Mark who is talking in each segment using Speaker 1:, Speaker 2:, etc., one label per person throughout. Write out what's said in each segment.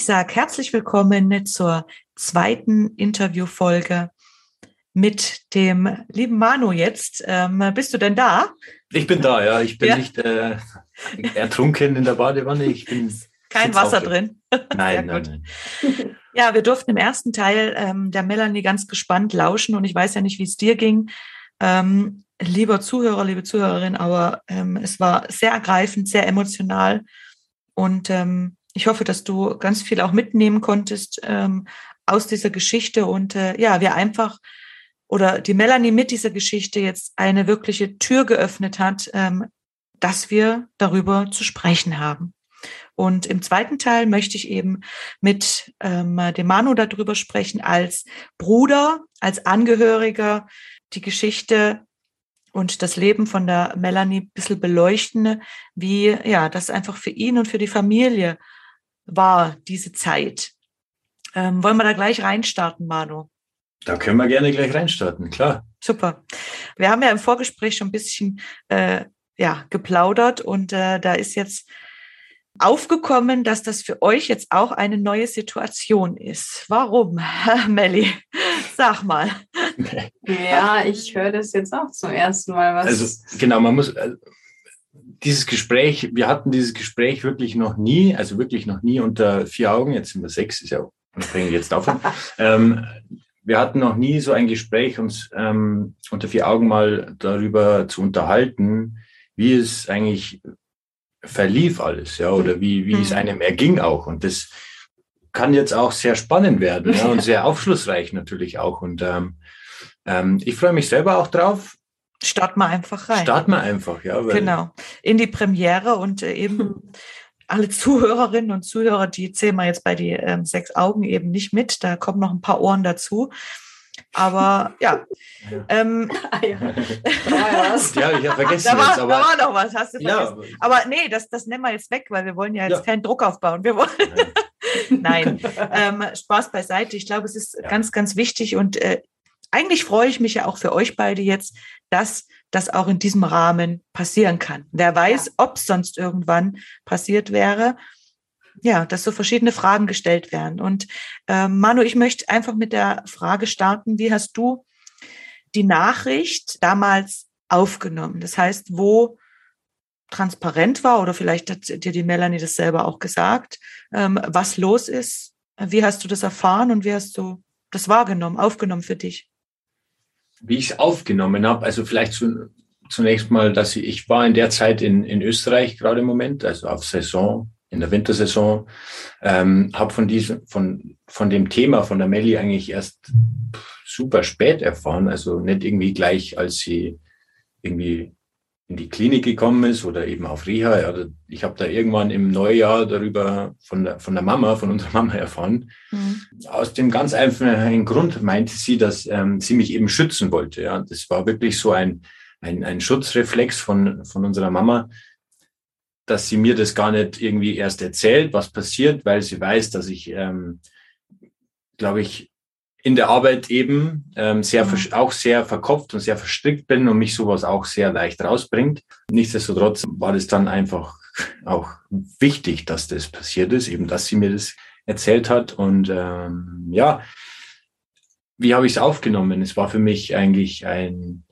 Speaker 1: Ich sage herzlich willkommen zur zweiten Interviewfolge mit dem lieben Manu jetzt. Ähm, bist du denn da?
Speaker 2: Ich bin da, ja. Ich bin ja. nicht äh, ertrunken in der Badewanne. Ich bin
Speaker 1: kein Wasser drin.
Speaker 2: Nein, nein,
Speaker 1: nein. Ja, wir durften im ersten Teil ähm, der Melanie ganz gespannt lauschen und ich weiß ja nicht, wie es dir ging. Ähm, lieber Zuhörer, liebe Zuhörerin, aber ähm, es war sehr ergreifend, sehr emotional und ähm, ich hoffe, dass du ganz viel auch mitnehmen konntest ähm, aus dieser Geschichte und äh, ja, wir einfach oder die Melanie mit dieser Geschichte jetzt eine wirkliche Tür geöffnet hat, ähm, dass wir darüber zu sprechen haben. Und im zweiten Teil möchte ich eben mit ähm, dem Manu darüber sprechen, als Bruder, als Angehöriger, die Geschichte und das Leben von der Melanie ein bisschen beleuchten, wie ja, das einfach für ihn und für die Familie war, diese Zeit. Ähm, wollen wir da gleich reinstarten, Manu?
Speaker 2: Da können wir gerne gleich reinstarten, klar.
Speaker 1: Super. Wir haben ja im Vorgespräch schon ein bisschen äh, ja, geplaudert und äh, da ist jetzt aufgekommen, dass das für euch jetzt auch eine neue Situation ist. Warum, Melli? Sag mal.
Speaker 3: Ja, ich höre das jetzt auch zum ersten Mal. Was
Speaker 2: also genau, man muss also, dieses Gespräch, wir hatten dieses Gespräch wirklich noch nie, also wirklich noch nie unter vier Augen. Jetzt sind wir sechs, ist ja unabhängig jetzt davon. ähm, wir hatten noch nie so ein Gespräch, uns ähm, unter vier Augen mal darüber zu unterhalten, wie es eigentlich verlief alles, ja, oder wie, wie mhm. es einem erging auch. Und das kann jetzt auch sehr spannend werden ja, und sehr aufschlussreich natürlich auch. Und ähm, ähm, ich freue mich selber auch drauf.
Speaker 1: Start mal einfach rein.
Speaker 2: Start mal einfach, ja.
Speaker 1: genau. In die Premiere und äh, eben alle Zuhörerinnen und Zuhörer, die zählen wir jetzt bei die ähm, sechs Augen eben nicht mit. Da kommen noch ein paar Ohren dazu. Aber ja. ja. Ähm, ah, ja.
Speaker 2: ja, ich habe vergessen.
Speaker 1: Da war,
Speaker 2: jetzt,
Speaker 1: aber, da war noch was, hast du vergessen. Ja, aber, aber nee, das, das nehmen wir jetzt weg, weil wir wollen ja jetzt keinen Druck aufbauen. Wir wollen. Nein, ähm, Spaß beiseite. Ich glaube, es ist ganz, ganz wichtig und äh, eigentlich freue ich mich ja auch für euch beide jetzt, dass das auch in diesem Rahmen passieren kann. Wer weiß, ob es sonst irgendwann passiert wäre ja, dass so verschiedene Fragen gestellt werden. Und äh, Manu, ich möchte einfach mit der Frage starten, wie hast du die Nachricht damals aufgenommen? Das heißt, wo transparent war oder vielleicht hat dir die Melanie das selber auch gesagt, ähm, was los ist. Wie hast du das erfahren und wie hast du das wahrgenommen, aufgenommen für dich?
Speaker 2: Wie ich es aufgenommen habe, also vielleicht zu, zunächst mal, dass ich, ich war in der Zeit in, in Österreich gerade im Moment, also auf Saison in der Wintersaison. Ähm, habe von diesem, von, von dem Thema von der Melli eigentlich erst super spät erfahren. Also nicht irgendwie gleich, als sie irgendwie in die Klinik gekommen ist oder eben auf Reha. Also ich habe da irgendwann im Neujahr darüber von der, von der Mama, von unserer Mama erfahren. Mhm. Aus dem ganz einfachen Grund meinte sie, dass ähm, sie mich eben schützen wollte. Ja, das war wirklich so ein, ein, ein Schutzreflex von, von unserer Mama, dass sie mir das gar nicht irgendwie erst erzählt, was passiert, weil sie weiß, dass ich, ähm, glaube ich, in der Arbeit eben ähm, sehr mhm. auch sehr verkopft und sehr verstrickt bin und mich sowas auch sehr leicht rausbringt. Nichtsdestotrotz war das dann einfach auch wichtig, dass das passiert ist, eben dass sie mir das erzählt hat. Und ähm, ja, wie habe ich es aufgenommen? Es war für mich eigentlich ein,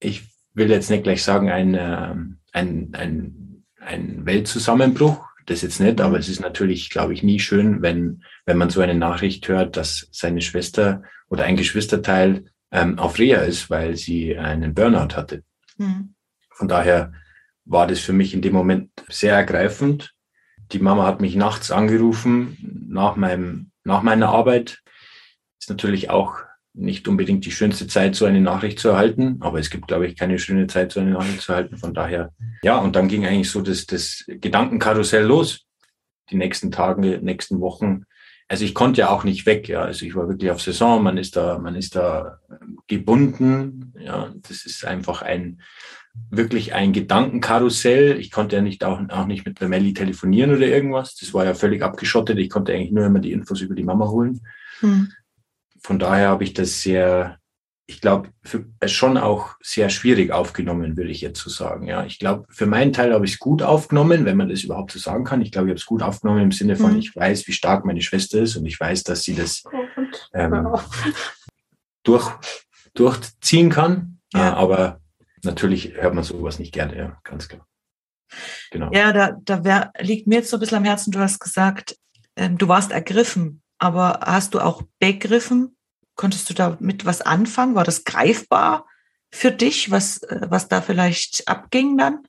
Speaker 2: ich will jetzt nicht gleich sagen, ein, ähm, ein, ein, ein Weltzusammenbruch. Das jetzt nicht, aber mhm. es ist natürlich, glaube ich, nie schön, wenn, wenn man so eine Nachricht hört, dass seine Schwester oder ein Geschwisterteil ähm, auf Reha ist, weil sie einen Burnout hatte. Mhm. Von daher war das für mich in dem Moment sehr ergreifend. Die Mama hat mich nachts angerufen nach meinem, nach meiner Arbeit. Ist natürlich auch nicht unbedingt die schönste Zeit, so eine Nachricht zu erhalten, aber es gibt, glaube ich, keine schöne Zeit, so eine Nachricht zu erhalten. Von daher, ja, und dann ging eigentlich so das, das Gedankenkarussell los. Die nächsten Tage, nächsten Wochen. Also ich konnte ja auch nicht weg, ja. Also ich war wirklich auf Saison, man ist da, man ist da gebunden. Ja, das ist einfach ein, wirklich ein Gedankenkarussell. Ich konnte ja nicht auch, auch nicht mit der Melli telefonieren oder irgendwas. Das war ja völlig abgeschottet. Ich konnte eigentlich nur immer die Infos über die Mama holen. Hm von daher habe ich das sehr, ich glaube, schon auch sehr schwierig aufgenommen, würde ich jetzt so sagen. Ja, ich glaube, für meinen Teil habe ich es gut aufgenommen, wenn man das überhaupt so sagen kann. Ich glaube, ich habe es gut aufgenommen im Sinne von, mhm. ich weiß, wie stark meine Schwester ist und ich weiß, dass sie das ähm, durch, durchziehen kann. Ja. aber natürlich hört man sowas nicht gerne, ja, ganz klar.
Speaker 1: Genau. Ja, da, da wär, liegt mir jetzt so ein bisschen am Herzen, du hast gesagt, ähm, du warst ergriffen aber hast du auch begriffen? Konntest du damit was anfangen? War das greifbar für dich, was, äh, was da vielleicht abging dann?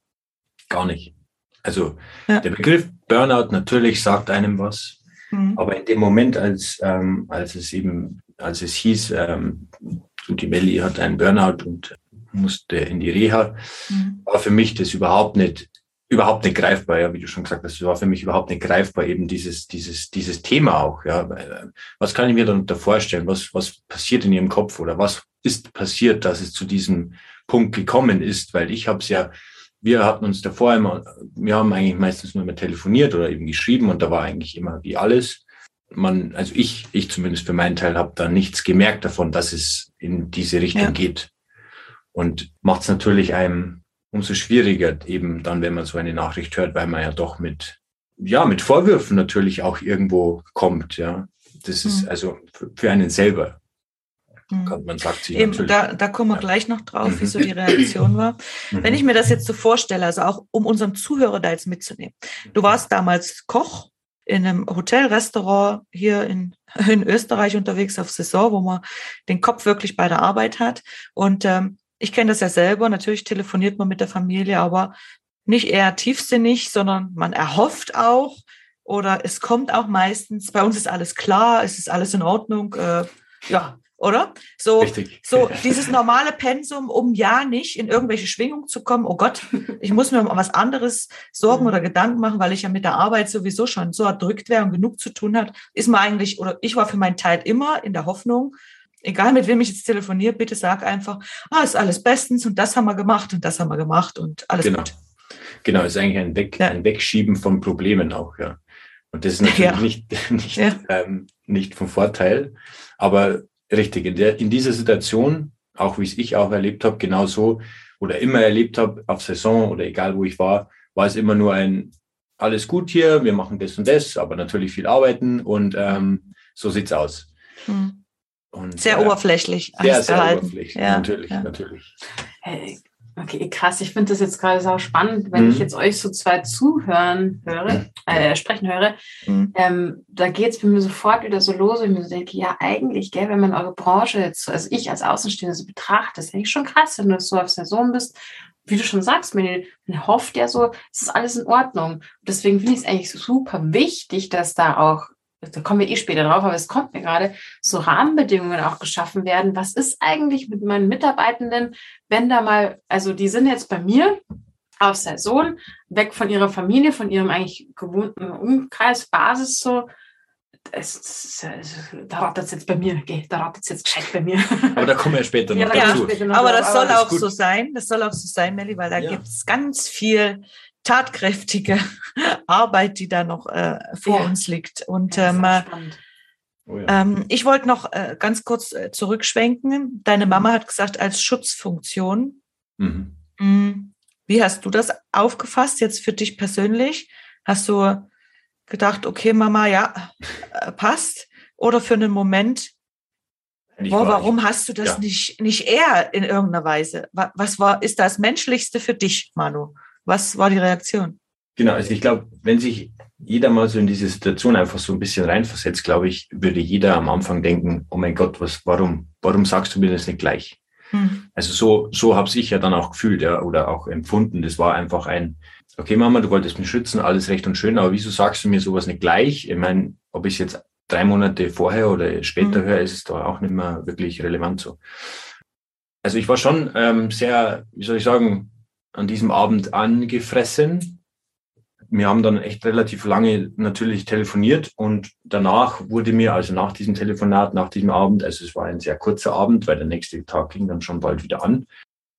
Speaker 2: Gar nicht. Also ja. der Begriff Burnout natürlich sagt einem was, mhm. aber in dem Moment, als, ähm, als es eben, als es hieß, ähm, die Melli hat einen Burnout und musste in die Reha, mhm. war für mich das überhaupt nicht überhaupt nicht greifbar, ja, wie du schon gesagt hast, es war für mich überhaupt nicht greifbar, eben dieses, dieses, dieses Thema auch, ja. Was kann ich mir darunter vorstellen? Was, was passiert in ihrem Kopf oder was ist passiert, dass es zu diesem Punkt gekommen ist? Weil ich habe es ja, wir hatten uns davor immer, wir haben eigentlich meistens nur mehr telefoniert oder eben geschrieben und da war eigentlich immer wie alles. Man, also ich, ich zumindest für meinen Teil habe da nichts gemerkt davon, dass es in diese Richtung ja. geht. Und macht es natürlich einem umso schwieriger eben dann, wenn man so eine Nachricht hört, weil man ja doch mit, ja, mit Vorwürfen natürlich auch irgendwo kommt, ja. Das ist mhm. also für einen selber.
Speaker 1: Mhm. Man sagt sich Eben, da, da kommen wir ja. gleich noch drauf, mhm. wie so die Reaktion war. Mhm. Wenn ich mir das jetzt so vorstelle, also auch um unseren Zuhörer da jetzt mitzunehmen. Du warst damals Koch in einem Hotelrestaurant hier in, in Österreich unterwegs auf Saison, wo man den Kopf wirklich bei der Arbeit hat. Und ähm, ich kenne das ja selber, natürlich telefoniert man mit der Familie, aber nicht eher tiefsinnig, sondern man erhofft auch oder es kommt auch meistens, bei uns ist alles klar, es ist alles in Ordnung, äh, ja, oder? So, Richtig. so dieses normale Pensum, um ja nicht in irgendwelche Schwingungen zu kommen, oh Gott, ich muss mir um was anderes Sorgen oder Gedanken machen, weil ich ja mit der Arbeit sowieso schon so erdrückt wäre und genug zu tun hat, ist mir eigentlich, oder ich war für meinen Teil immer in der Hoffnung, egal mit wem ich jetzt telefoniere, bitte sag einfach, ah, ist alles bestens und das haben wir gemacht und das haben wir gemacht und alles
Speaker 2: genau.
Speaker 1: gut.
Speaker 2: Genau, ist eigentlich ein, Weg, ja. ein Wegschieben von Problemen auch, ja. Und das ist natürlich ja. nicht, nicht, ja. ähm, nicht vom Vorteil, aber richtig, in, der, in dieser Situation, auch wie es ich auch erlebt habe, genau so oder immer erlebt habe, auf Saison oder egal wo ich war, war es immer nur ein, alles gut hier, wir machen das und das, aber natürlich viel arbeiten und ähm, so sieht's aus. Hm.
Speaker 1: Und, sehr äh, oberflächlich.
Speaker 2: Sehr, sehr gehalten. oberflächlich, ja, natürlich, ja. natürlich.
Speaker 3: Hey, okay, krass. Ich finde das jetzt gerade so spannend, wenn mhm. ich jetzt euch so zwei zuhören höre, äh, sprechen höre. Mhm. Ähm, da geht es bei mir sofort wieder so los und ich mir so denke, ja, eigentlich, gell, wenn man eure Branche jetzt, also ich als Außenstehende so betrachte, ist eigentlich schon krass, wenn du so auf Saison bist wie du schon sagst, man, man hofft ja so, es ist alles in Ordnung. Deswegen finde ich es eigentlich super wichtig, dass da auch da kommen wir eh später drauf, aber es kommt mir gerade, so Rahmenbedingungen auch geschaffen werden. Was ist eigentlich mit meinen Mitarbeitenden, wenn da mal, also die sind jetzt bei mir auf Saison, weg von ihrer Familie, von ihrem eigentlich gewohnten Umkreis, Basis so, es, da rattert es jetzt bei mir, okay, da rattert es jetzt gescheit bei mir.
Speaker 2: Aber da kommen wir später noch
Speaker 1: ja, dazu. Später noch aber das soll auch so sein, das soll auch so sein, Melli, weil da ja. gibt es ganz viel tatkräftige Arbeit, die da noch äh, vor ja. uns liegt. Und ja, ähm, äh, oh ja. ähm, ich wollte noch äh, ganz kurz äh, zurückschwenken. Deine mhm. Mama hat gesagt, als Schutzfunktion. Mhm. Mm, wie hast du das aufgefasst jetzt für dich persönlich? Hast du gedacht, okay, Mama, ja, äh, passt? Oder für einen Moment, boah, warum hast du das ja. nicht, nicht eher in irgendeiner Weise? Was war, ist das Menschlichste für dich, Manu? Was war die Reaktion?
Speaker 2: Genau, also ich glaube, wenn sich jeder mal so in diese Situation einfach so ein bisschen reinversetzt, glaube ich, würde jeder am Anfang denken, oh mein Gott, was, warum, warum sagst du mir das nicht gleich? Hm. Also so, so habe ich ja dann auch gefühlt, ja, oder auch empfunden. Das war einfach ein, okay, Mama, du wolltest mich schützen, alles recht und schön, aber wieso sagst du mir sowas nicht gleich? Ich meine, ob ich es jetzt drei Monate vorher oder später mhm. höre, ist es da auch nicht mehr wirklich relevant so. Also ich war schon ähm, sehr, wie soll ich sagen, an diesem Abend angefressen. Wir haben dann echt relativ lange natürlich telefoniert und danach wurde mir, also nach diesem Telefonat, nach diesem Abend, also es war ein sehr kurzer Abend, weil der nächste Tag ging dann schon bald wieder an,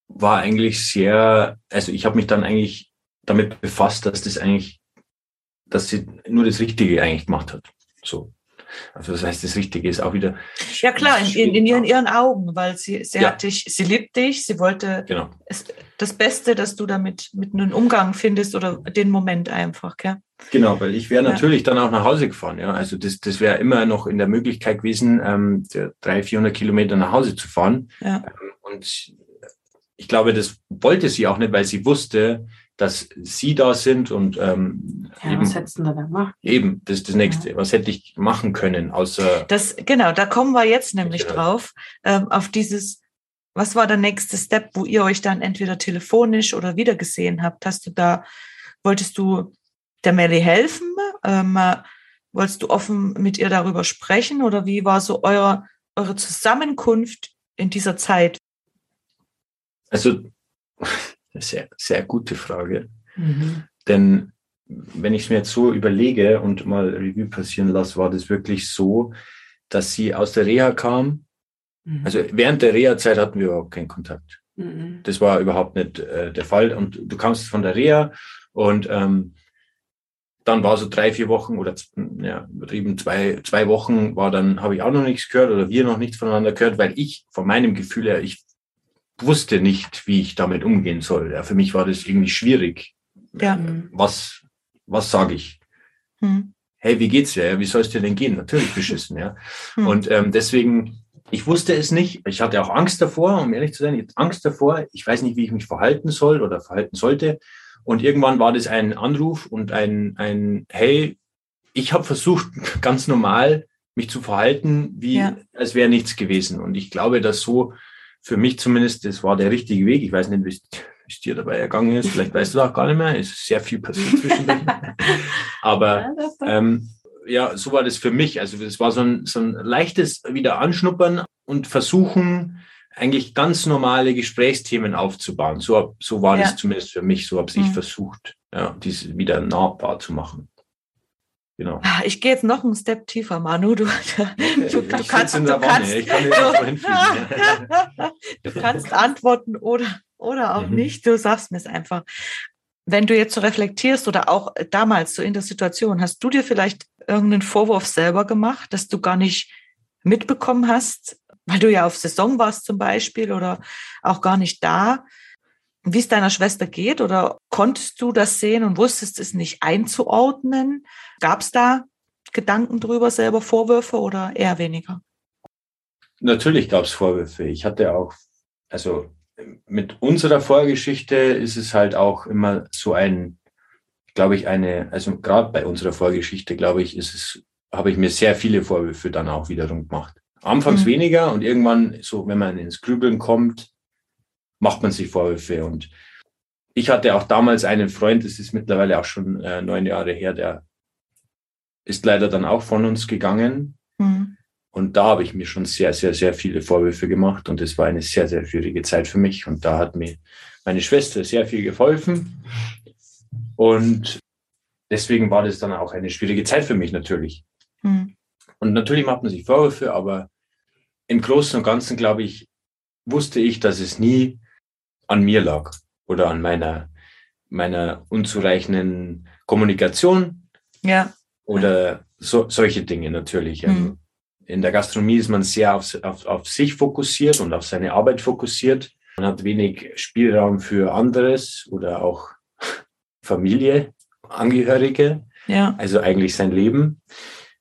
Speaker 2: war eigentlich sehr, also ich habe mich dann eigentlich damit befasst, dass das eigentlich, dass sie nur das Richtige eigentlich gemacht hat. So. Also das heißt, das Richtige ist auch wieder.
Speaker 1: Ja klar, in, in, in ihren, Augen, weil sie, sie ja. hat dich, sie liebt dich, sie wollte
Speaker 2: genau.
Speaker 1: das Beste, dass du damit mit einem Umgang findest oder den Moment einfach, gell?
Speaker 2: Genau, weil ich wäre ja. natürlich dann auch nach Hause gefahren, ja. Also das, das wäre immer noch in der Möglichkeit gewesen, ähm, 300, 400 Kilometer nach Hause zu fahren.
Speaker 1: Ja.
Speaker 2: Ähm, und ich glaube, das wollte sie auch nicht, weil sie wusste, dass Sie da sind und ähm,
Speaker 3: ja, eben, was hättest du da gemacht?
Speaker 2: Eben, das ist das Nächste. Ja. Was hätte ich machen können, außer.
Speaker 1: Das, genau, da kommen wir jetzt nämlich genau. drauf, ähm, auf dieses, was war der nächste Step, wo ihr euch dann entweder telefonisch oder wieder gesehen habt? Hast du da, wolltest du der Melly helfen? Ähm, wolltest du offen mit ihr darüber sprechen oder wie war so eure, eure Zusammenkunft in dieser Zeit?
Speaker 2: Also sehr, sehr gute Frage. Mhm. Denn wenn ich es mir jetzt so überlege und mal Revue passieren lasse, war das wirklich so, dass sie aus der Reha kam. Mhm. Also während der Reha-Zeit hatten wir überhaupt keinen Kontakt. Mhm. Das war überhaupt nicht äh, der Fall. Und du kamst von der Reha und ähm, dann war so drei, vier Wochen oder ja, übertrieben zwei, zwei Wochen war dann, habe ich auch noch nichts gehört oder wir noch nichts voneinander gehört, weil ich von meinem Gefühl her, ich wusste nicht, wie ich damit umgehen soll. Ja, für mich war das irgendwie schwierig.
Speaker 1: Ja.
Speaker 2: Was, was sage ich? Hm. Hey, wie geht's dir? Wie soll es dir denn gehen? Natürlich beschissen, ja. Hm. Und ähm, deswegen, ich wusste es nicht. Ich hatte auch Angst davor, um ehrlich zu sein, ich Angst davor. Ich weiß nicht, wie ich mich verhalten soll oder verhalten sollte. Und irgendwann war das ein Anruf und ein, ein Hey, ich habe versucht, ganz normal mich zu verhalten, wie ja. als wäre nichts gewesen. Und ich glaube, dass so für mich zumindest, das war der richtige Weg. Ich weiß nicht, wie es dir dabei ergangen ist. Vielleicht weißt du auch gar nicht mehr. Es ist sehr viel passiert zwischendurch. Aber ähm, ja, so war das für mich. Also es war so ein, so ein leichtes wieder anschnuppern und versuchen, eigentlich ganz normale Gesprächsthemen aufzubauen. So, so war ja. das zumindest für mich. So habe ich mhm. versucht, ja, diese wieder nahbar zu machen. Genau.
Speaker 1: Ah, ich gehe jetzt noch einen Step tiefer, Manu. Du, du, du kannst, du kannst, du, kannst antworten oder, oder auch mhm. nicht. Du sagst mir es einfach. Wenn du jetzt so reflektierst oder auch damals so in der Situation, hast du dir vielleicht irgendeinen Vorwurf selber gemacht, dass du gar nicht mitbekommen hast, weil du ja auf Saison warst zum Beispiel oder auch gar nicht da, wie es deiner Schwester geht? Oder konntest du das sehen und wusstest es nicht einzuordnen? Gab es da Gedanken drüber, selber Vorwürfe oder eher weniger?
Speaker 2: Natürlich gab es Vorwürfe. Ich hatte auch, also mit unserer Vorgeschichte ist es halt auch immer so ein, glaube ich, eine, also gerade bei unserer Vorgeschichte, glaube ich, ist es, habe ich mir sehr viele Vorwürfe dann auch wiederum gemacht. Anfangs mhm. weniger und irgendwann, so wenn man ins Grübeln kommt, macht man sich Vorwürfe. Und ich hatte auch damals einen Freund, das ist mittlerweile auch schon äh, neun Jahre her, der ist leider dann auch von uns gegangen. Mhm. Und da habe ich mir schon sehr, sehr, sehr viele Vorwürfe gemacht. Und es war eine sehr, sehr schwierige Zeit für mich. Und da hat mir meine Schwester sehr viel geholfen. Und deswegen war das dann auch eine schwierige Zeit für mich natürlich. Mhm. Und natürlich macht man sich Vorwürfe, aber im Großen und Ganzen, glaube ich, wusste ich, dass es nie an mir lag oder an meiner, meiner unzureichenden Kommunikation.
Speaker 1: Ja.
Speaker 2: Oder so, solche Dinge natürlich. Also mhm. In der Gastronomie ist man sehr auf, auf, auf sich fokussiert und auf seine Arbeit fokussiert. Man hat wenig Spielraum für anderes oder auch Familie, Angehörige.
Speaker 1: Ja.
Speaker 2: Also eigentlich sein Leben.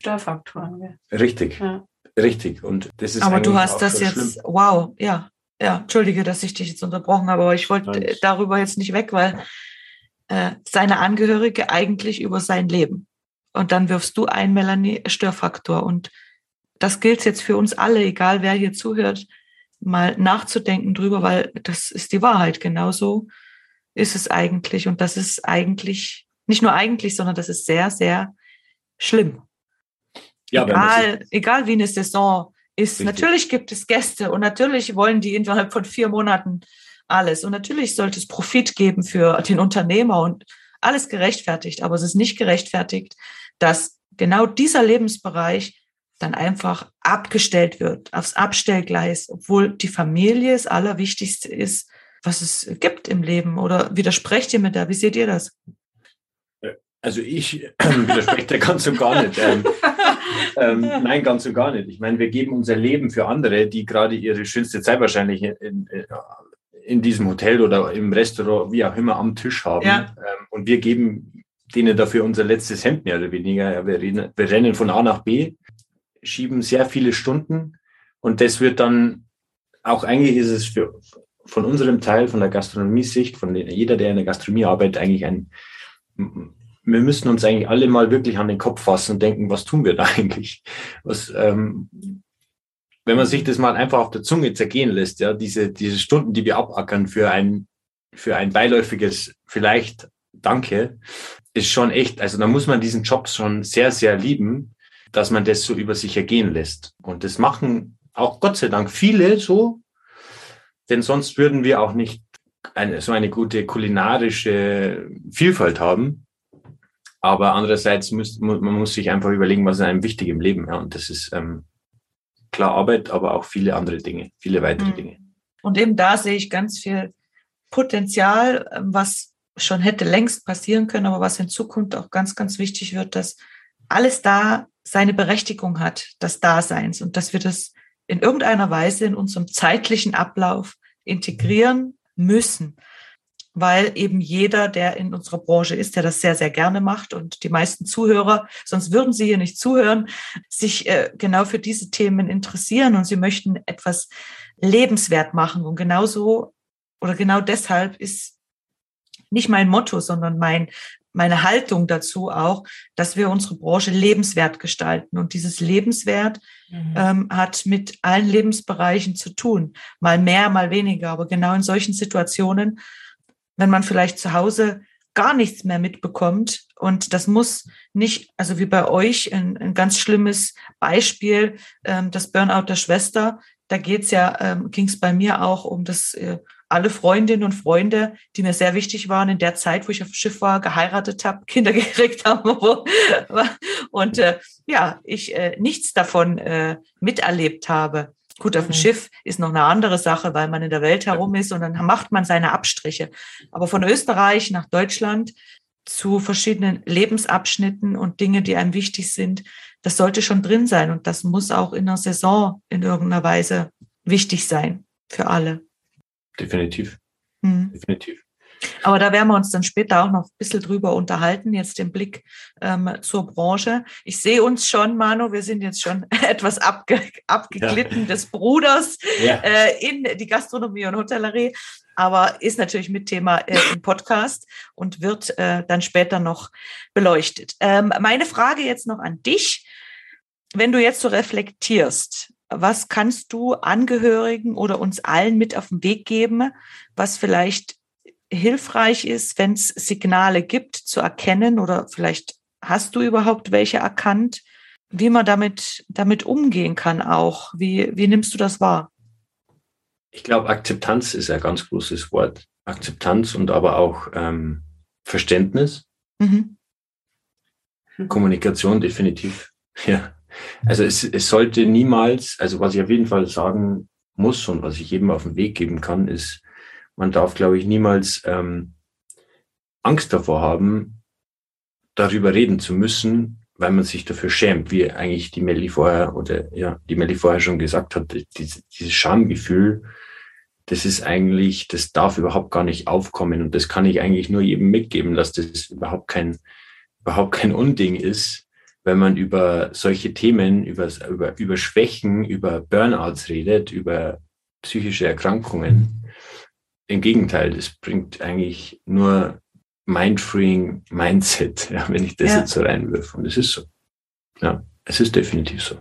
Speaker 3: Störfaktoren.
Speaker 2: Richtig. Ja. Richtig. Und das ist
Speaker 1: Aber du hast das jetzt, schlimm. wow, ja, ja, entschuldige, dass ich dich jetzt unterbrochen habe, aber ich wollte darüber jetzt nicht weg, weil äh, seine Angehörige eigentlich über sein Leben. Und dann wirfst du ein, Melanie, Störfaktor. Und das gilt jetzt für uns alle, egal wer hier zuhört, mal nachzudenken drüber, weil das ist die Wahrheit. Genauso ist es eigentlich. Und das ist eigentlich, nicht nur eigentlich, sondern das ist sehr, sehr schlimm. Ja, egal, egal wie eine Saison ist. Richtig. Natürlich gibt es Gäste und natürlich wollen die innerhalb von vier Monaten alles. Und natürlich sollte es Profit geben für den Unternehmer und alles gerechtfertigt. Aber es ist nicht gerechtfertigt, dass genau dieser Lebensbereich dann einfach abgestellt wird, aufs Abstellgleis, obwohl die Familie das Allerwichtigste ist, was es gibt im Leben. Oder widersprecht ihr mir da? Wie seht ihr das?
Speaker 2: Also ich äh, widerspreche da ganz und gar nicht. Ähm, ähm, nein, ganz und gar nicht. Ich meine, wir geben unser Leben für andere, die gerade ihre schönste Zeit wahrscheinlich in, in, in diesem Hotel oder im Restaurant, wie auch immer, am Tisch haben. Ja. Ähm, und wir geben denen dafür unser letztes Hemd mehr oder weniger. Ja, wir, reden, wir rennen von A nach B, schieben sehr viele Stunden und das wird dann auch eigentlich ist es für, von unserem Teil, von der Gastronomie-Sicht, von jeder, der in der Gastronomie arbeitet, eigentlich ein wir müssen uns eigentlich alle mal wirklich an den Kopf fassen und denken, was tun wir da eigentlich? Was, ähm, wenn man sich das mal einfach auf der Zunge zergehen lässt, ja, diese, diese Stunden, die wir abackern für ein, für ein beiläufiges vielleicht Danke, ist schon echt, also da muss man diesen Job schon sehr, sehr lieben, dass man das so über sich ergehen lässt. Und das machen auch Gott sei Dank viele so, denn sonst würden wir auch nicht eine, so eine gute kulinarische Vielfalt haben. Aber andererseits muss man muss sich einfach überlegen, was ist einem wichtig im Leben. Ja, und das ist ähm, klar Arbeit, aber auch viele andere Dinge, viele weitere mhm. Dinge.
Speaker 1: Und eben da sehe ich ganz viel Potenzial, ähm, was schon hätte längst passieren können, aber was in Zukunft auch ganz, ganz wichtig wird, dass alles da seine Berechtigung hat, das Daseins und dass wir das in irgendeiner Weise in unserem zeitlichen Ablauf integrieren müssen weil eben jeder, der in unserer Branche ist, der das sehr, sehr gerne macht und die meisten Zuhörer, sonst würden sie hier nicht zuhören, sich äh, genau für diese Themen interessieren und sie möchten etwas lebenswert machen. Und genauso oder genau deshalb ist nicht mein Motto, sondern mein, meine Haltung dazu auch, dass wir unsere Branche lebenswert gestalten. Und dieses Lebenswert mhm. ähm, hat mit allen Lebensbereichen zu tun. Mal mehr, mal weniger. Aber genau in solchen Situationen wenn man vielleicht zu Hause gar nichts mehr mitbekommt. Und das muss nicht, also wie bei euch, ein, ein ganz schlimmes Beispiel, ähm, das Burnout der Schwester. Da geht's ja, ähm, ging es bei mir auch um das, äh, alle Freundinnen und Freunde, die mir sehr wichtig waren in der Zeit, wo ich auf dem Schiff war, geheiratet habe, Kinder gekriegt habe. und äh, ja, ich äh, nichts davon äh, miterlebt habe. Gut, auf dem mhm. Schiff ist noch eine andere Sache, weil man in der Welt herum ist und dann macht man seine Abstriche. Aber von Österreich nach Deutschland zu verschiedenen Lebensabschnitten und Dinge, die einem wichtig sind, das sollte schon drin sein und das muss auch in der Saison in irgendeiner Weise wichtig sein für alle.
Speaker 2: Definitiv. Mhm. Definitiv.
Speaker 1: Aber da werden wir uns dann später auch noch ein bisschen drüber unterhalten, jetzt den Blick ähm, zur Branche. Ich sehe uns schon, Manu, wir sind jetzt schon etwas abge abgeglitten ja. des Bruders ja. äh, in die Gastronomie und Hotellerie, aber ist natürlich mit Thema äh, im Podcast und wird äh, dann später noch beleuchtet. Ähm, meine Frage jetzt noch an dich. Wenn du jetzt so reflektierst, was kannst du Angehörigen oder uns allen mit auf den Weg geben, was vielleicht hilfreich ist, wenn es Signale gibt, zu erkennen oder vielleicht hast du überhaupt welche erkannt, wie man damit, damit umgehen kann auch. Wie, wie nimmst du das wahr?
Speaker 2: Ich glaube, Akzeptanz ist ein ganz großes Wort. Akzeptanz und aber auch ähm, Verständnis. Mhm. Kommunikation definitiv. Ja. Also es, es sollte niemals, also was ich auf jeden Fall sagen muss und was ich jedem auf den Weg geben kann, ist, man darf, glaube ich, niemals ähm, Angst davor haben, darüber reden zu müssen, weil man sich dafür schämt, wie eigentlich die Melli vorher oder ja, die Melli vorher schon gesagt hat, diese, dieses Schamgefühl, das ist eigentlich, das darf überhaupt gar nicht aufkommen und das kann ich eigentlich nur jedem mitgeben, dass das überhaupt kein, überhaupt kein Unding ist, wenn man über solche Themen, über, über, über Schwächen, über Burnouts redet, über psychische Erkrankungen im Gegenteil, das bringt eigentlich nur Mindfreeing Mindset, ja, wenn ich das ja. jetzt so reinwirfe. Und es ist so. Ja, es ist definitiv so.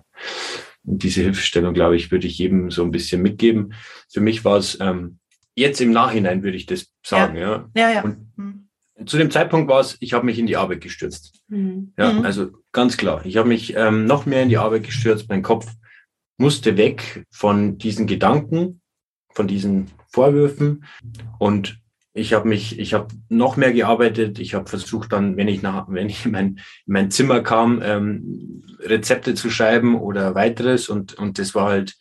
Speaker 2: Und diese Hilfestellung, glaube ich, würde ich jedem so ein bisschen mitgeben. Für mich war es ähm, jetzt im Nachhinein, würde ich das sagen, ja.
Speaker 1: Ja, ja. ja. Und
Speaker 2: hm. zu dem Zeitpunkt war es, ich habe mich in die Arbeit gestürzt. Mhm. Ja, mhm. also ganz klar. Ich habe mich ähm, noch mehr in die Arbeit gestürzt. Mein Kopf musste weg von diesen Gedanken, von diesen Vorwürfen und ich habe mich, ich habe noch mehr gearbeitet. Ich habe versucht dann, wenn ich nach, wenn ich in mein, in mein Zimmer kam, ähm, Rezepte zu schreiben oder weiteres und und das war halt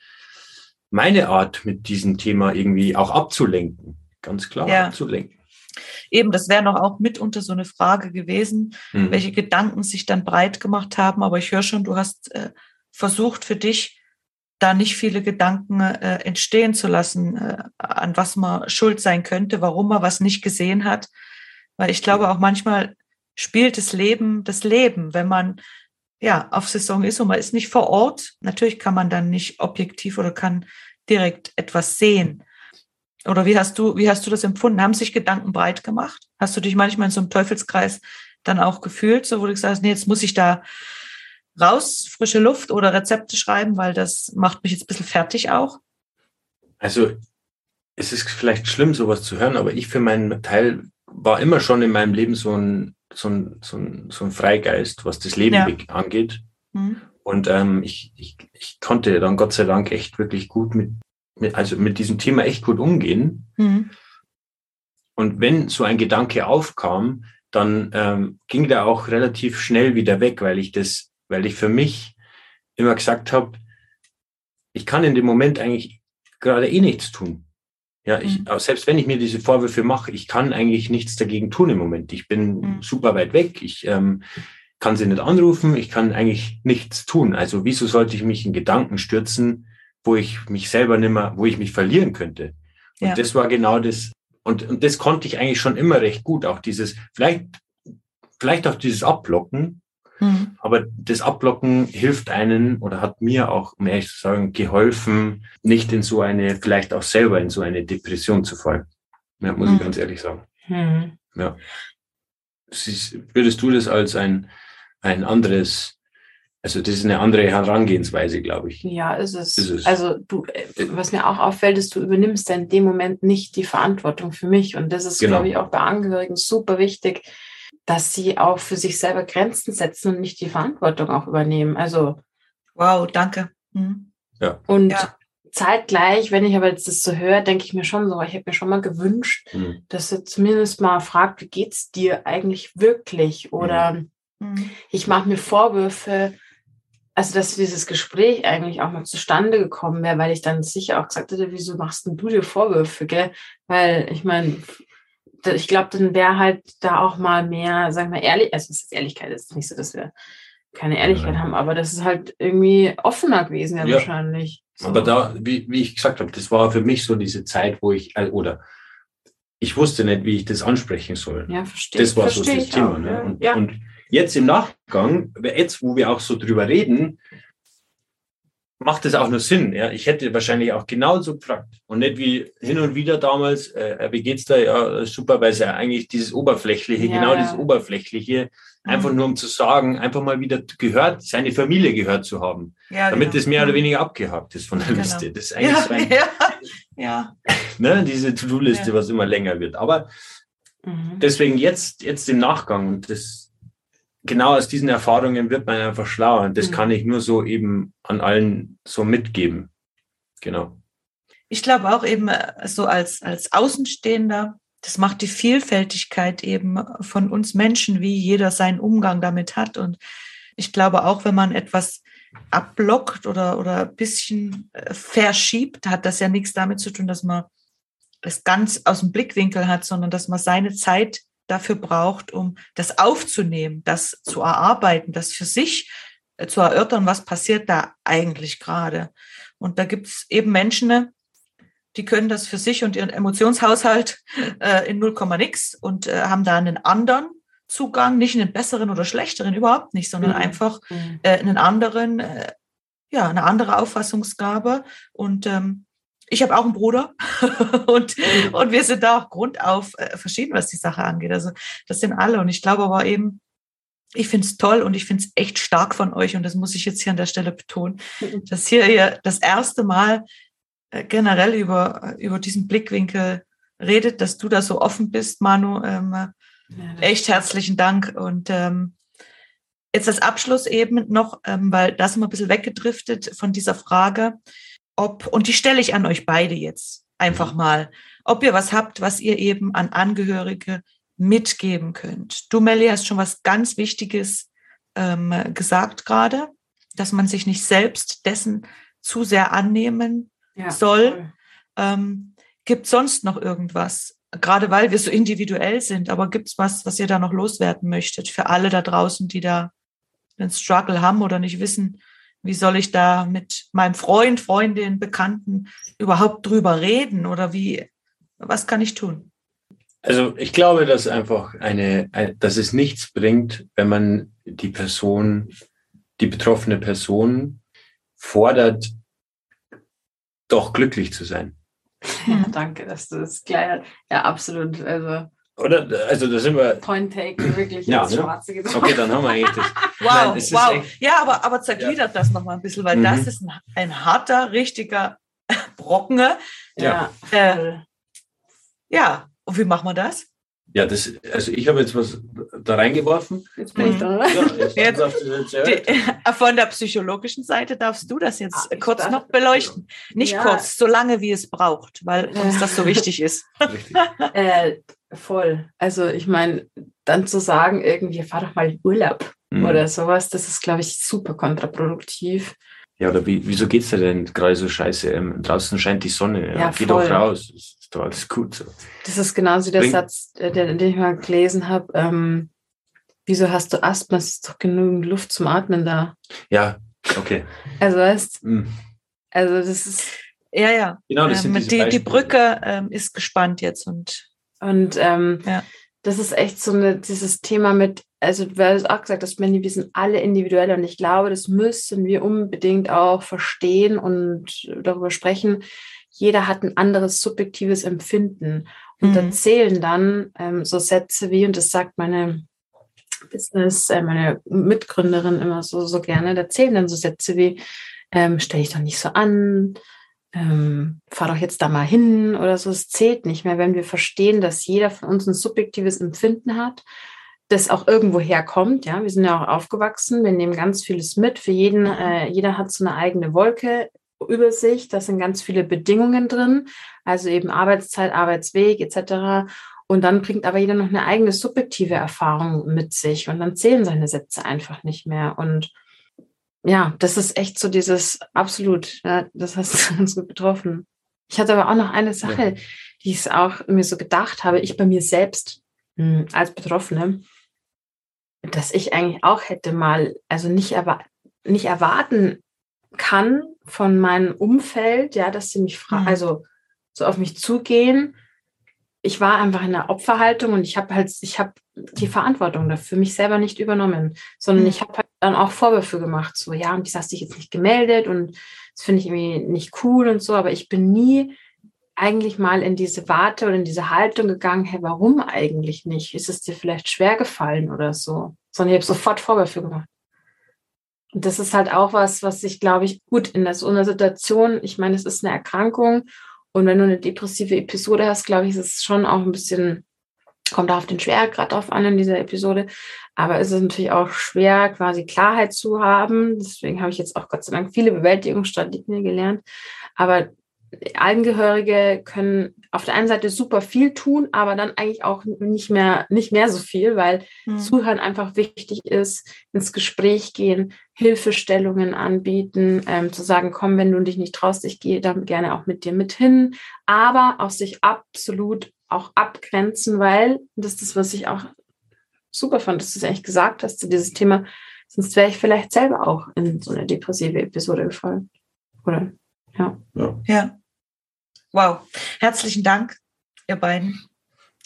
Speaker 2: meine Art, mit diesem Thema irgendwie auch abzulenken, ganz klar ja. abzulenken.
Speaker 1: Eben, das wäre noch auch mitunter so eine Frage gewesen, mhm. welche Gedanken sich dann breit gemacht haben. Aber ich höre schon, du hast äh, versucht für dich, da nicht viele Gedanken äh, entstehen zu lassen, äh, an was man schuld sein könnte, warum man was nicht gesehen hat. Weil ich glaube auch manchmal spielt das Leben das Leben, wenn man ja auf Saison ist und man ist nicht vor Ort. Natürlich kann man dann nicht objektiv oder kann direkt etwas sehen. Oder wie hast du, wie hast du das empfunden? Haben sich Gedanken breit gemacht? Hast du dich manchmal in so einem Teufelskreis dann auch gefühlt, so wo du gesagt hast, nee, jetzt muss ich da raus, frische Luft oder Rezepte schreiben, weil das macht mich jetzt ein bisschen fertig auch?
Speaker 2: Also es ist vielleicht schlimm, sowas zu hören, aber ich für meinen Teil war immer schon in meinem Leben so ein, so ein, so ein, so ein Freigeist, was das Leben ja. angeht. Mhm. Und ähm, ich, ich, ich konnte dann Gott sei Dank echt wirklich gut mit mit, also mit diesem Thema echt gut umgehen. Mhm. Und wenn so ein Gedanke aufkam, dann ähm, ging der auch relativ schnell wieder weg, weil ich das, weil ich für mich immer gesagt habe, ich kann in dem Moment eigentlich gerade eh nichts tun. Ja, ich, mhm. selbst wenn ich mir diese Vorwürfe mache, ich kann eigentlich nichts dagegen tun im Moment. Ich bin mhm. super weit weg. Ich ähm, kann sie nicht anrufen. Ich kann eigentlich nichts tun. Also wieso sollte ich mich in Gedanken stürzen, wo ich mich selber nimmer, wo ich mich verlieren könnte. Und ja. das war genau das. Und, und das konnte ich eigentlich schon immer recht gut. Auch dieses, vielleicht, vielleicht auch dieses Abblocken. Mhm. Aber das Abblocken hilft einen oder hat mir auch, um ehrlich zu sagen, geholfen, nicht in so eine, vielleicht auch selber in so eine Depression zu fallen. Ja, muss mhm. ich ganz ehrlich sagen. Mhm. Ja. Würdest du das als ein, ein anderes also das ist eine andere Herangehensweise, glaube ich.
Speaker 3: Ja, ist es. ist es. Also du, äh, was mir auch auffällt, ist, du übernimmst in dem Moment nicht die Verantwortung für mich. Und das ist, genau. glaube ich, auch bei Angehörigen super wichtig, dass sie auch für sich selber Grenzen setzen und nicht die Verantwortung auch übernehmen. Also
Speaker 1: wow, danke. Mhm.
Speaker 3: Ja. Und ja. zeitgleich, wenn ich aber jetzt das so höre, denke ich mir schon so, ich hätte mir schon mal gewünscht, mhm. dass du zumindest mal fragt, wie geht's dir eigentlich wirklich? Oder mhm. mhm. ich mache mir Vorwürfe, also dass dieses Gespräch eigentlich auch mal zustande gekommen wäre, weil ich dann sicher auch gesagt hätte, wieso machst denn du dir Vorwürfe, gell? Weil ich meine, ich glaube, dann wäre halt da auch mal mehr, sagen wir ehrlich, also es ist Ehrlichkeit, es ist nicht so, dass wir keine Ehrlichkeit ja. haben, aber das ist halt irgendwie offener gewesen ja, ja. wahrscheinlich.
Speaker 2: So. Aber da, wie, wie ich gesagt habe, das war für mich so diese Zeit, wo ich, äh, oder ich wusste nicht, wie ich das ansprechen soll. Ja, verstehe. Das war versteh so das Thema. Auch, ne? und, ja. und Jetzt im Nachgang, jetzt wo wir auch so drüber reden, macht es auch nur Sinn. Ja? Ich hätte wahrscheinlich auch genauso gefragt und nicht wie hin und wieder damals, äh, wie geht's da? Ja, super, weil es ja eigentlich dieses Oberflächliche, ja, genau ja. dieses Oberflächliche, einfach mhm. nur um zu sagen, einfach mal wieder gehört, seine Familie gehört zu haben, ja, damit genau. das mehr oder mhm. weniger abgehakt ist von der genau. Liste. Das ist eigentlich ja, so ein, ja, ja. Ne, diese To-Do-Liste, was immer länger wird. Aber mhm. deswegen jetzt, jetzt im Nachgang und das genau aus diesen Erfahrungen wird man einfach schlauer. Und das mhm. kann ich nur so eben an allen so mitgeben. Genau.
Speaker 1: Ich glaube auch eben äh, so als, als Außenstehender, das macht die Vielfältigkeit eben von uns Menschen, wie jeder seinen Umgang damit hat. Und ich glaube auch, wenn man etwas abblockt oder, oder ein bisschen äh, verschiebt, hat das ja nichts damit zu tun, dass man es ganz aus dem Blickwinkel hat, sondern dass man seine Zeit dafür braucht, um das aufzunehmen, das zu erarbeiten, das für sich äh, zu erörtern, was passiert da eigentlich gerade. Und da gibt es eben Menschen, die können das für sich und ihren Emotionshaushalt äh, in 0, nix und äh, haben da einen anderen Zugang, nicht einen besseren oder schlechteren, überhaupt nicht, sondern mhm. einfach mhm. äh, einen anderen, äh, ja, eine andere Auffassungsgabe. Und ähm, ich habe auch einen Bruder und, und wir sind da auch grundauf äh, verschieden, was die Sache angeht. Also das sind alle. Und ich glaube aber eben, ich finde es toll und ich finde es echt stark von euch. Und das muss ich jetzt hier an der Stelle betonen, dass hier ihr das erste Mal äh, generell über, über diesen Blickwinkel redet, dass du da so offen bist, Manu. Ähm, Ja, Echt herzlichen Dank. Und ähm, jetzt als Abschluss eben noch, ähm, weil da sind wir ein bisschen weggedriftet von dieser Frage, ob, und die stelle ich an euch beide jetzt einfach mhm. mal, ob ihr was habt, was ihr eben an Angehörige mitgeben könnt. Du, Melly, hast schon was ganz Wichtiges ähm, gesagt gerade, dass man sich nicht selbst dessen zu sehr annehmen ja, soll. Ähm, gibt sonst noch irgendwas? Gerade weil wir so individuell sind, aber gibt es was, was ihr da noch loswerden möchtet für alle da draußen, die da einen Struggle haben oder nicht wissen, wie soll ich da mit meinem Freund, Freundin, Bekannten überhaupt drüber reden oder wie, was kann ich tun?
Speaker 2: Also ich glaube, dass einfach eine, dass es nichts bringt, wenn man die Person, die betroffene Person fordert, doch glücklich zu sein.
Speaker 3: Ja, danke, dass du das gleich Ja, absolut. Also
Speaker 2: oder? Also da sind wir.
Speaker 3: Point Take, wirklich
Speaker 2: ja, ins ne? Schwarze getroffen. Okay, dann haben wir eigentlich das.
Speaker 1: wow, Nein, wow. Ja, aber, aber zergliedert ja. das nochmal ein bisschen, weil mhm. das ist ein, ein, harter, richtiger Brocken.
Speaker 2: Ja.
Speaker 1: Äh, ja, und wie machen wir das?
Speaker 2: Ja, das, also ich habe jetzt was da reingeworfen.
Speaker 3: Jetzt bin ich da. Ja,
Speaker 1: jetzt, jetzt die, von der psychologischen Seite darfst du das jetzt ah, kurz dachte, noch beleuchten. Nicht ja. kurz, so lange wie es braucht, weil uns das so wichtig ist.
Speaker 3: äh, voll. Also ich meine, dann zu sagen, irgendwie fahr doch mal in Urlaub mhm. oder sowas, das ist, glaube ich, super kontraproduktiv.
Speaker 2: Ja, oder wie, wieso geht's dir denn gerade so scheiße? Ähm, draußen scheint die Sonne. Ja, ja geh doch raus. Ist doch alles gut so.
Speaker 3: Das ist genauso der Bring Satz, äh, den, den ich mal gelesen habe. Ähm, wieso hast du Asthma? Es ist doch genügend Luft zum Atmen da.
Speaker 2: Ja, okay.
Speaker 3: Also weißt mhm. also das ist.
Speaker 1: Ja, ja.
Speaker 2: Genau, das
Speaker 1: ähm,
Speaker 2: sind
Speaker 1: die, die Brücke ähm, ist gespannt jetzt und.
Speaker 3: Und ähm, ja. das ist echt so eine, dieses Thema mit, also du hast auch gesagt, dass wir sind alle individuell und ich glaube, das müssen wir unbedingt auch verstehen und darüber sprechen, jeder hat ein anderes subjektives Empfinden. Und mhm. da zählen dann ähm, so Sätze wie, und das sagt meine Business, äh, meine Mitgründerin immer so, so gerne, da zählen dann so Sätze wie, ähm, stell dich doch nicht so an, ähm, fahr doch jetzt da mal hin oder so. Es zählt nicht mehr, wenn wir verstehen, dass jeder von uns ein subjektives Empfinden hat, das auch irgendwo herkommt. Ja, wir sind ja auch aufgewachsen, wir nehmen ganz vieles mit. Für jeden, äh, jeder hat so eine eigene Wolke Übersicht, da sind ganz viele Bedingungen drin, also eben Arbeitszeit, Arbeitsweg etc. Und dann bringt aber jeder noch eine eigene subjektive Erfahrung mit sich und dann zählen seine Sätze einfach nicht mehr. Und ja, das ist echt so dieses absolut, ja, das hast du ganz gut betroffen. Ich hatte aber auch noch eine Sache, ja. die ich auch mir so gedacht habe, ich bei mir selbst mh, hm, als Betroffene, dass ich eigentlich auch hätte mal, also nicht, erwa nicht erwarten kann von meinem Umfeld, ja, dass sie mich fragen, mhm. also so auf mich zugehen. Ich war einfach in der Opferhaltung und ich habe halt, ich habe die Verantwortung dafür mich selber nicht übernommen, sondern mhm. ich habe halt dann auch Vorwürfe gemacht, so ja, und das hast dich jetzt nicht gemeldet und das finde ich irgendwie nicht cool und so, aber ich bin nie eigentlich mal in diese Warte oder in diese Haltung gegangen, hey, warum eigentlich nicht? Ist es dir vielleicht schwer gefallen oder so? Sondern ich habe sofort Vorwürfe gemacht. Und das ist halt auch was, was ich, glaube ich, gut in so einer Situation, ich meine, es ist eine Erkrankung und wenn du eine depressive Episode hast, glaube ich, ist es schon auch ein bisschen, kommt auf den Schwergrad drauf an in dieser Episode, aber es ist natürlich auch schwer, quasi Klarheit zu haben. Deswegen habe ich jetzt auch Gott sei Dank viele Bewältigungsstrategien gelernt. Aber Angehörige können auf der einen Seite super viel tun, aber dann eigentlich auch nicht mehr, nicht mehr so viel, weil mhm. Zuhören einfach wichtig ist, ins Gespräch gehen, Hilfestellungen anbieten, ähm, zu sagen, komm, wenn du dich nicht traust, ich gehe dann gerne auch mit dir mit hin, aber auch sich absolut auch abgrenzen, weil, das ist das, was ich auch super fand, dass du es eigentlich gesagt hast zu dieses Thema, sonst wäre ich vielleicht selber auch in so eine depressive Episode gefallen. Oder ja.
Speaker 1: ja. ja. Wow. Herzlichen Dank, ihr beiden.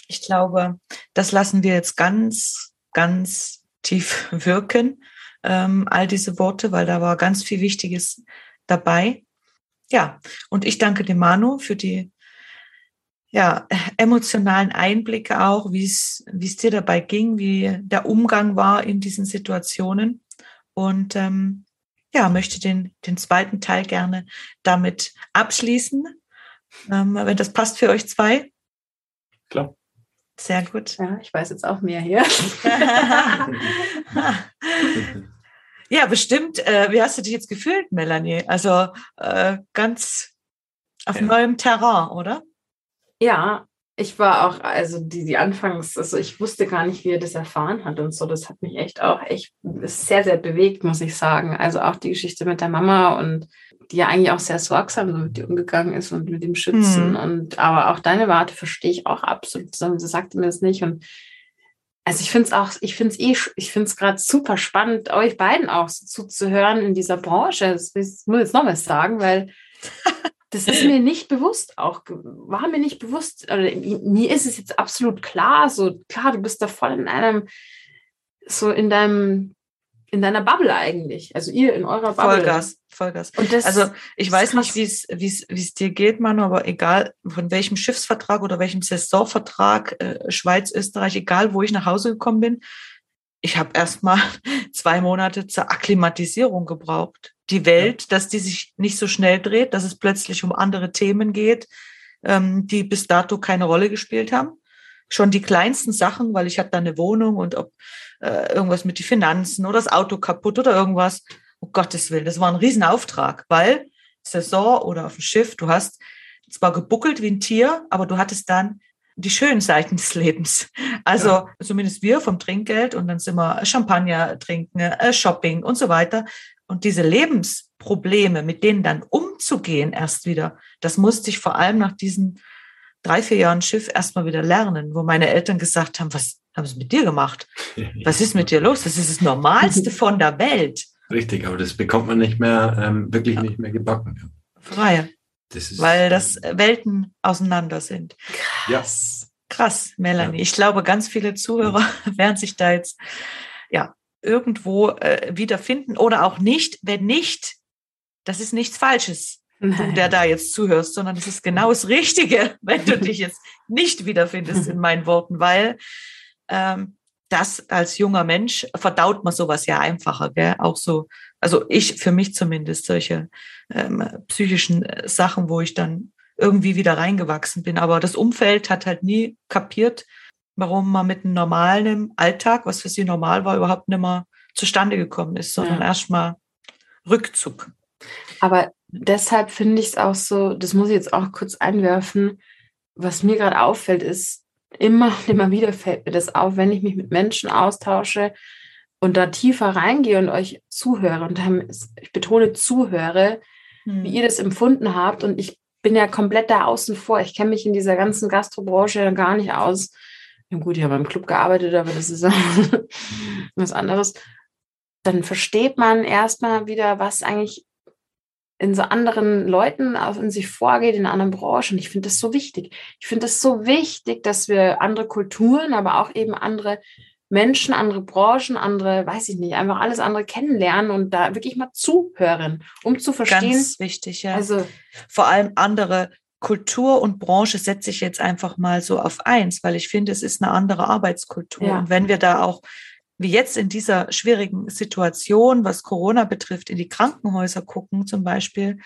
Speaker 1: Ich glaube, das lassen wir jetzt ganz, ganz tief wirken, ähm, all diese Worte, weil da war ganz viel Wichtiges dabei. Ja, und ich danke dem Manu für die ja, emotionalen Einblicke auch, wie es wie es dir dabei ging, wie der Umgang war in diesen Situationen. Und ähm, ja, möchte den, den zweiten Teil gerne damit abschließen, ähm, wenn das passt für euch zwei.
Speaker 2: Klar.
Speaker 1: Sehr gut.
Speaker 3: Ja, ich weiß jetzt auch mehr hier.
Speaker 1: ja, bestimmt. Äh, wie hast du dich jetzt gefühlt, Melanie? Also äh, ganz auf ja. neuem Terrain, oder?
Speaker 3: Ja, ich war auch, also die, die Anfangs, also ich wusste gar nicht, wie er das erfahren hat und so. Das hat mich echt auch echt sehr, sehr bewegt, muss ich sagen. Also auch die Geschichte mit der Mama und die ja eigentlich auch sehr sorgsam so mit dir umgegangen ist und mit dem Schützen. Mhm. Und aber auch deine Warte verstehe ich auch absolut. Sie sagte mir das nicht. Und also ich finde es auch, ich finde es eh, ich finde es gerade super spannend, euch beiden auch so zuzuhören in dieser Branche. Das muss ich jetzt noch was sagen, weil das ist mir nicht bewusst auch, war mir nicht bewusst, oder mir ist es jetzt absolut klar, so klar, du bist da voll in einem, so in deinem, in deiner Bubble eigentlich, also ihr in eurer Bubble.
Speaker 1: Vollgas, Vollgas. Und das also ich weiß krass. nicht, wie es wie es dir geht, Manu, aber egal von welchem Schiffsvertrag oder welchem Saisonvertrag, äh, Schweiz, Österreich, egal wo ich nach Hause gekommen bin, ich habe erst mal zwei Monate zur Akklimatisierung gebraucht die Welt, ja. dass die sich nicht so schnell dreht, dass es plötzlich um andere Themen geht, ähm, die bis dato keine Rolle gespielt haben. Schon die kleinsten Sachen, weil ich hatte da eine Wohnung und ob äh, irgendwas mit den Finanzen oder das Auto kaputt oder irgendwas. Um Gottes Willen, das war ein Riesenauftrag, weil Saison oder auf dem Schiff, du hast zwar gebuckelt wie ein Tier, aber du hattest dann die schönen Seiten des Lebens. Also ja. zumindest wir vom Trinkgeld und dann sind wir Champagner trinken, äh, Shopping und so weiter. Und diese Lebensprobleme, mit denen dann umzugehen erst wieder, das musste ich vor allem nach diesen drei, vier Jahren Schiff erstmal wieder lernen, wo meine Eltern gesagt haben, was haben sie mit dir gemacht? Was ist mit dir los? Das ist das Normalste von der Welt.
Speaker 2: Richtig, aber das bekommt man nicht mehr, ähm, wirklich ja. nicht mehr gebacken.
Speaker 1: Freie. Das weil das Welten auseinander sind.
Speaker 2: Krass.
Speaker 1: Krass, Melanie. Ja. Ich glaube, ganz viele Zuhörer werden sich da jetzt ja irgendwo äh, wiederfinden oder auch nicht. Wenn nicht, das ist nichts Falsches, du, der da jetzt zuhörst, sondern es ist genau das Richtige, wenn du dich jetzt nicht wiederfindest in meinen Worten, weil ähm, das als junger Mensch verdaut man sowas ja einfacher, gell? Auch so, also ich für mich zumindest solche ähm, psychischen äh, Sachen, wo ich dann irgendwie wieder reingewachsen bin. Aber das Umfeld hat halt nie kapiert, warum man mit einem normalen Alltag, was für sie normal war, überhaupt nicht mehr zustande gekommen ist, sondern ja. erstmal Rückzug.
Speaker 3: Aber deshalb finde ich es auch so, das muss ich jetzt auch kurz einwerfen, was mir gerade auffällt, ist, immer, immer wieder fällt mir das auf, wenn ich mich mit Menschen austausche und da tiefer reingehe und euch zuhöre und ich betone zuhöre, hm. wie ihr das empfunden habt und ich bin ja komplett da außen vor. Ich kenne mich in dieser ganzen Gastrobranche gar nicht aus. Ja gut, ich habe im Club gearbeitet, aber das ist was anderes. Dann versteht man erstmal wieder, was eigentlich in so anderen Leuten auf in sich vorgeht, in anderen Branchen. Ich finde das so wichtig. Ich finde es so wichtig, dass wir andere Kulturen, aber auch eben andere Menschen, andere Branchen, andere, weiß ich nicht, einfach alles andere kennenlernen und da wirklich mal zuhören, um zu verstehen.
Speaker 1: Ganz wichtig, ja. Also vor allem andere Kultur und Branche setze ich jetzt einfach mal so auf eins, weil ich finde, es ist eine andere Arbeitskultur. Ja. Und wenn wir da auch, wie jetzt in dieser schwierigen Situation, was Corona betrifft, in die Krankenhäuser gucken zum Beispiel,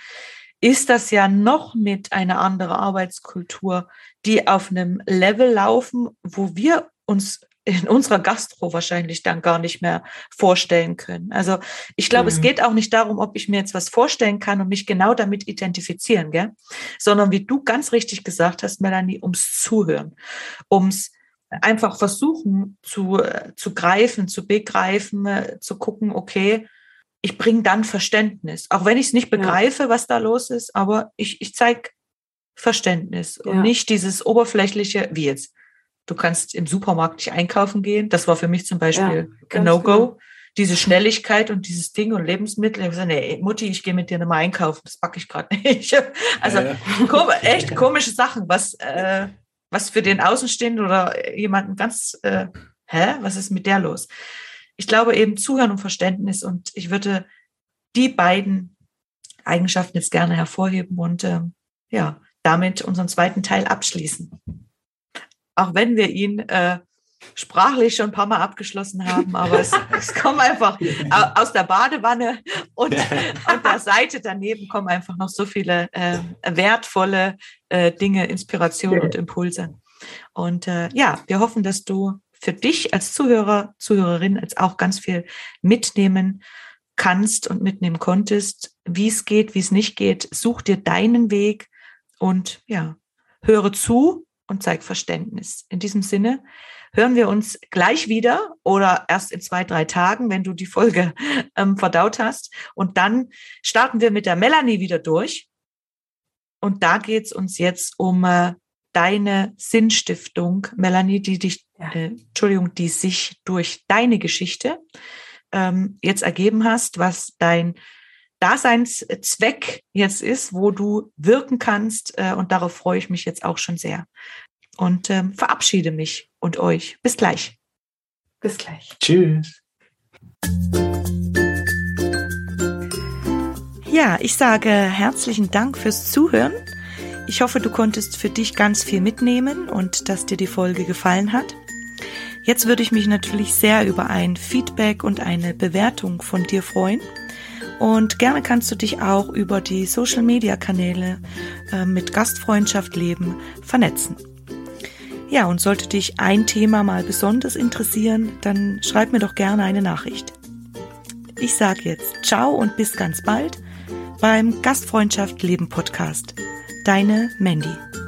Speaker 1: ist das ja noch mit einer anderen Arbeitskultur, die auf einem Level laufen, wo wir uns in unserer Gastro wahrscheinlich dann gar nicht mehr vorstellen können. Also ich glaube, mhm. es geht auch nicht darum, ob ich mir jetzt was vorstellen kann und mich genau damit identifizieren, gell? sondern wie du ganz richtig gesagt hast, Melanie, ums Zuhören, ums einfach versuchen zu, zu greifen, zu begreifen, zu gucken, okay, ich bringe dann Verständnis, auch wenn ich es nicht begreife, ja. was da los ist, aber ich, ich zeige Verständnis ja. und nicht dieses oberflächliche, wie jetzt Du kannst im Supermarkt nicht einkaufen gehen. Das war für mich zum Beispiel ja, No-Go. Genau. Diese Schnelligkeit und dieses Ding und Lebensmittel. Ich gesagt, nee, Mutti, ich gehe mit dir nochmal einkaufen. Das packe ich gerade nicht. Also ja, ja. echt komische Sachen, was, äh, was für den Außenstehenden oder jemanden ganz, äh, hä, was ist mit der los? Ich glaube eben Zuhören und Verständnis und ich würde die beiden Eigenschaften jetzt gerne hervorheben und äh, ja, damit unseren zweiten Teil abschließen auch wenn wir ihn äh, sprachlich schon ein paar Mal abgeschlossen haben, aber es, es kommen einfach aus der Badewanne und an der Seite daneben kommen einfach noch so viele äh, wertvolle äh, Dinge, Inspiration und Impulse. Und äh, ja, wir hoffen, dass du für dich als Zuhörer, Zuhörerin jetzt auch ganz viel mitnehmen kannst und mitnehmen konntest, wie es geht, wie es nicht geht. Such dir deinen Weg und ja, höre zu und zeig Verständnis. In diesem Sinne hören wir uns gleich wieder oder erst in zwei, drei Tagen, wenn du die Folge ähm, verdaut hast. Und dann starten wir mit der Melanie wieder durch. Und da geht es uns jetzt um äh, deine Sinnstiftung, Melanie, die dich, ja. äh, Entschuldigung, die sich durch deine Geschichte ähm, jetzt ergeben hast, was dein Daseinszweck jetzt ist, wo du wirken kannst. Äh, und darauf freue ich mich jetzt auch schon sehr. Und ähm, verabschiede mich und euch. Bis gleich.
Speaker 3: Bis gleich.
Speaker 2: Tschüss.
Speaker 1: Ja, ich sage herzlichen Dank fürs Zuhören. Ich hoffe, du konntest für dich ganz viel mitnehmen und dass dir die Folge gefallen hat. Jetzt würde ich mich natürlich sehr über ein Feedback und eine Bewertung von dir freuen. Und gerne kannst du dich auch über die Social-Media-Kanäle äh, mit Gastfreundschaft leben vernetzen. Ja, und sollte dich ein Thema mal besonders interessieren, dann schreib mir doch gerne eine Nachricht. Ich sage jetzt ciao und bis ganz bald beim Gastfreundschaft Leben Podcast. Deine Mandy.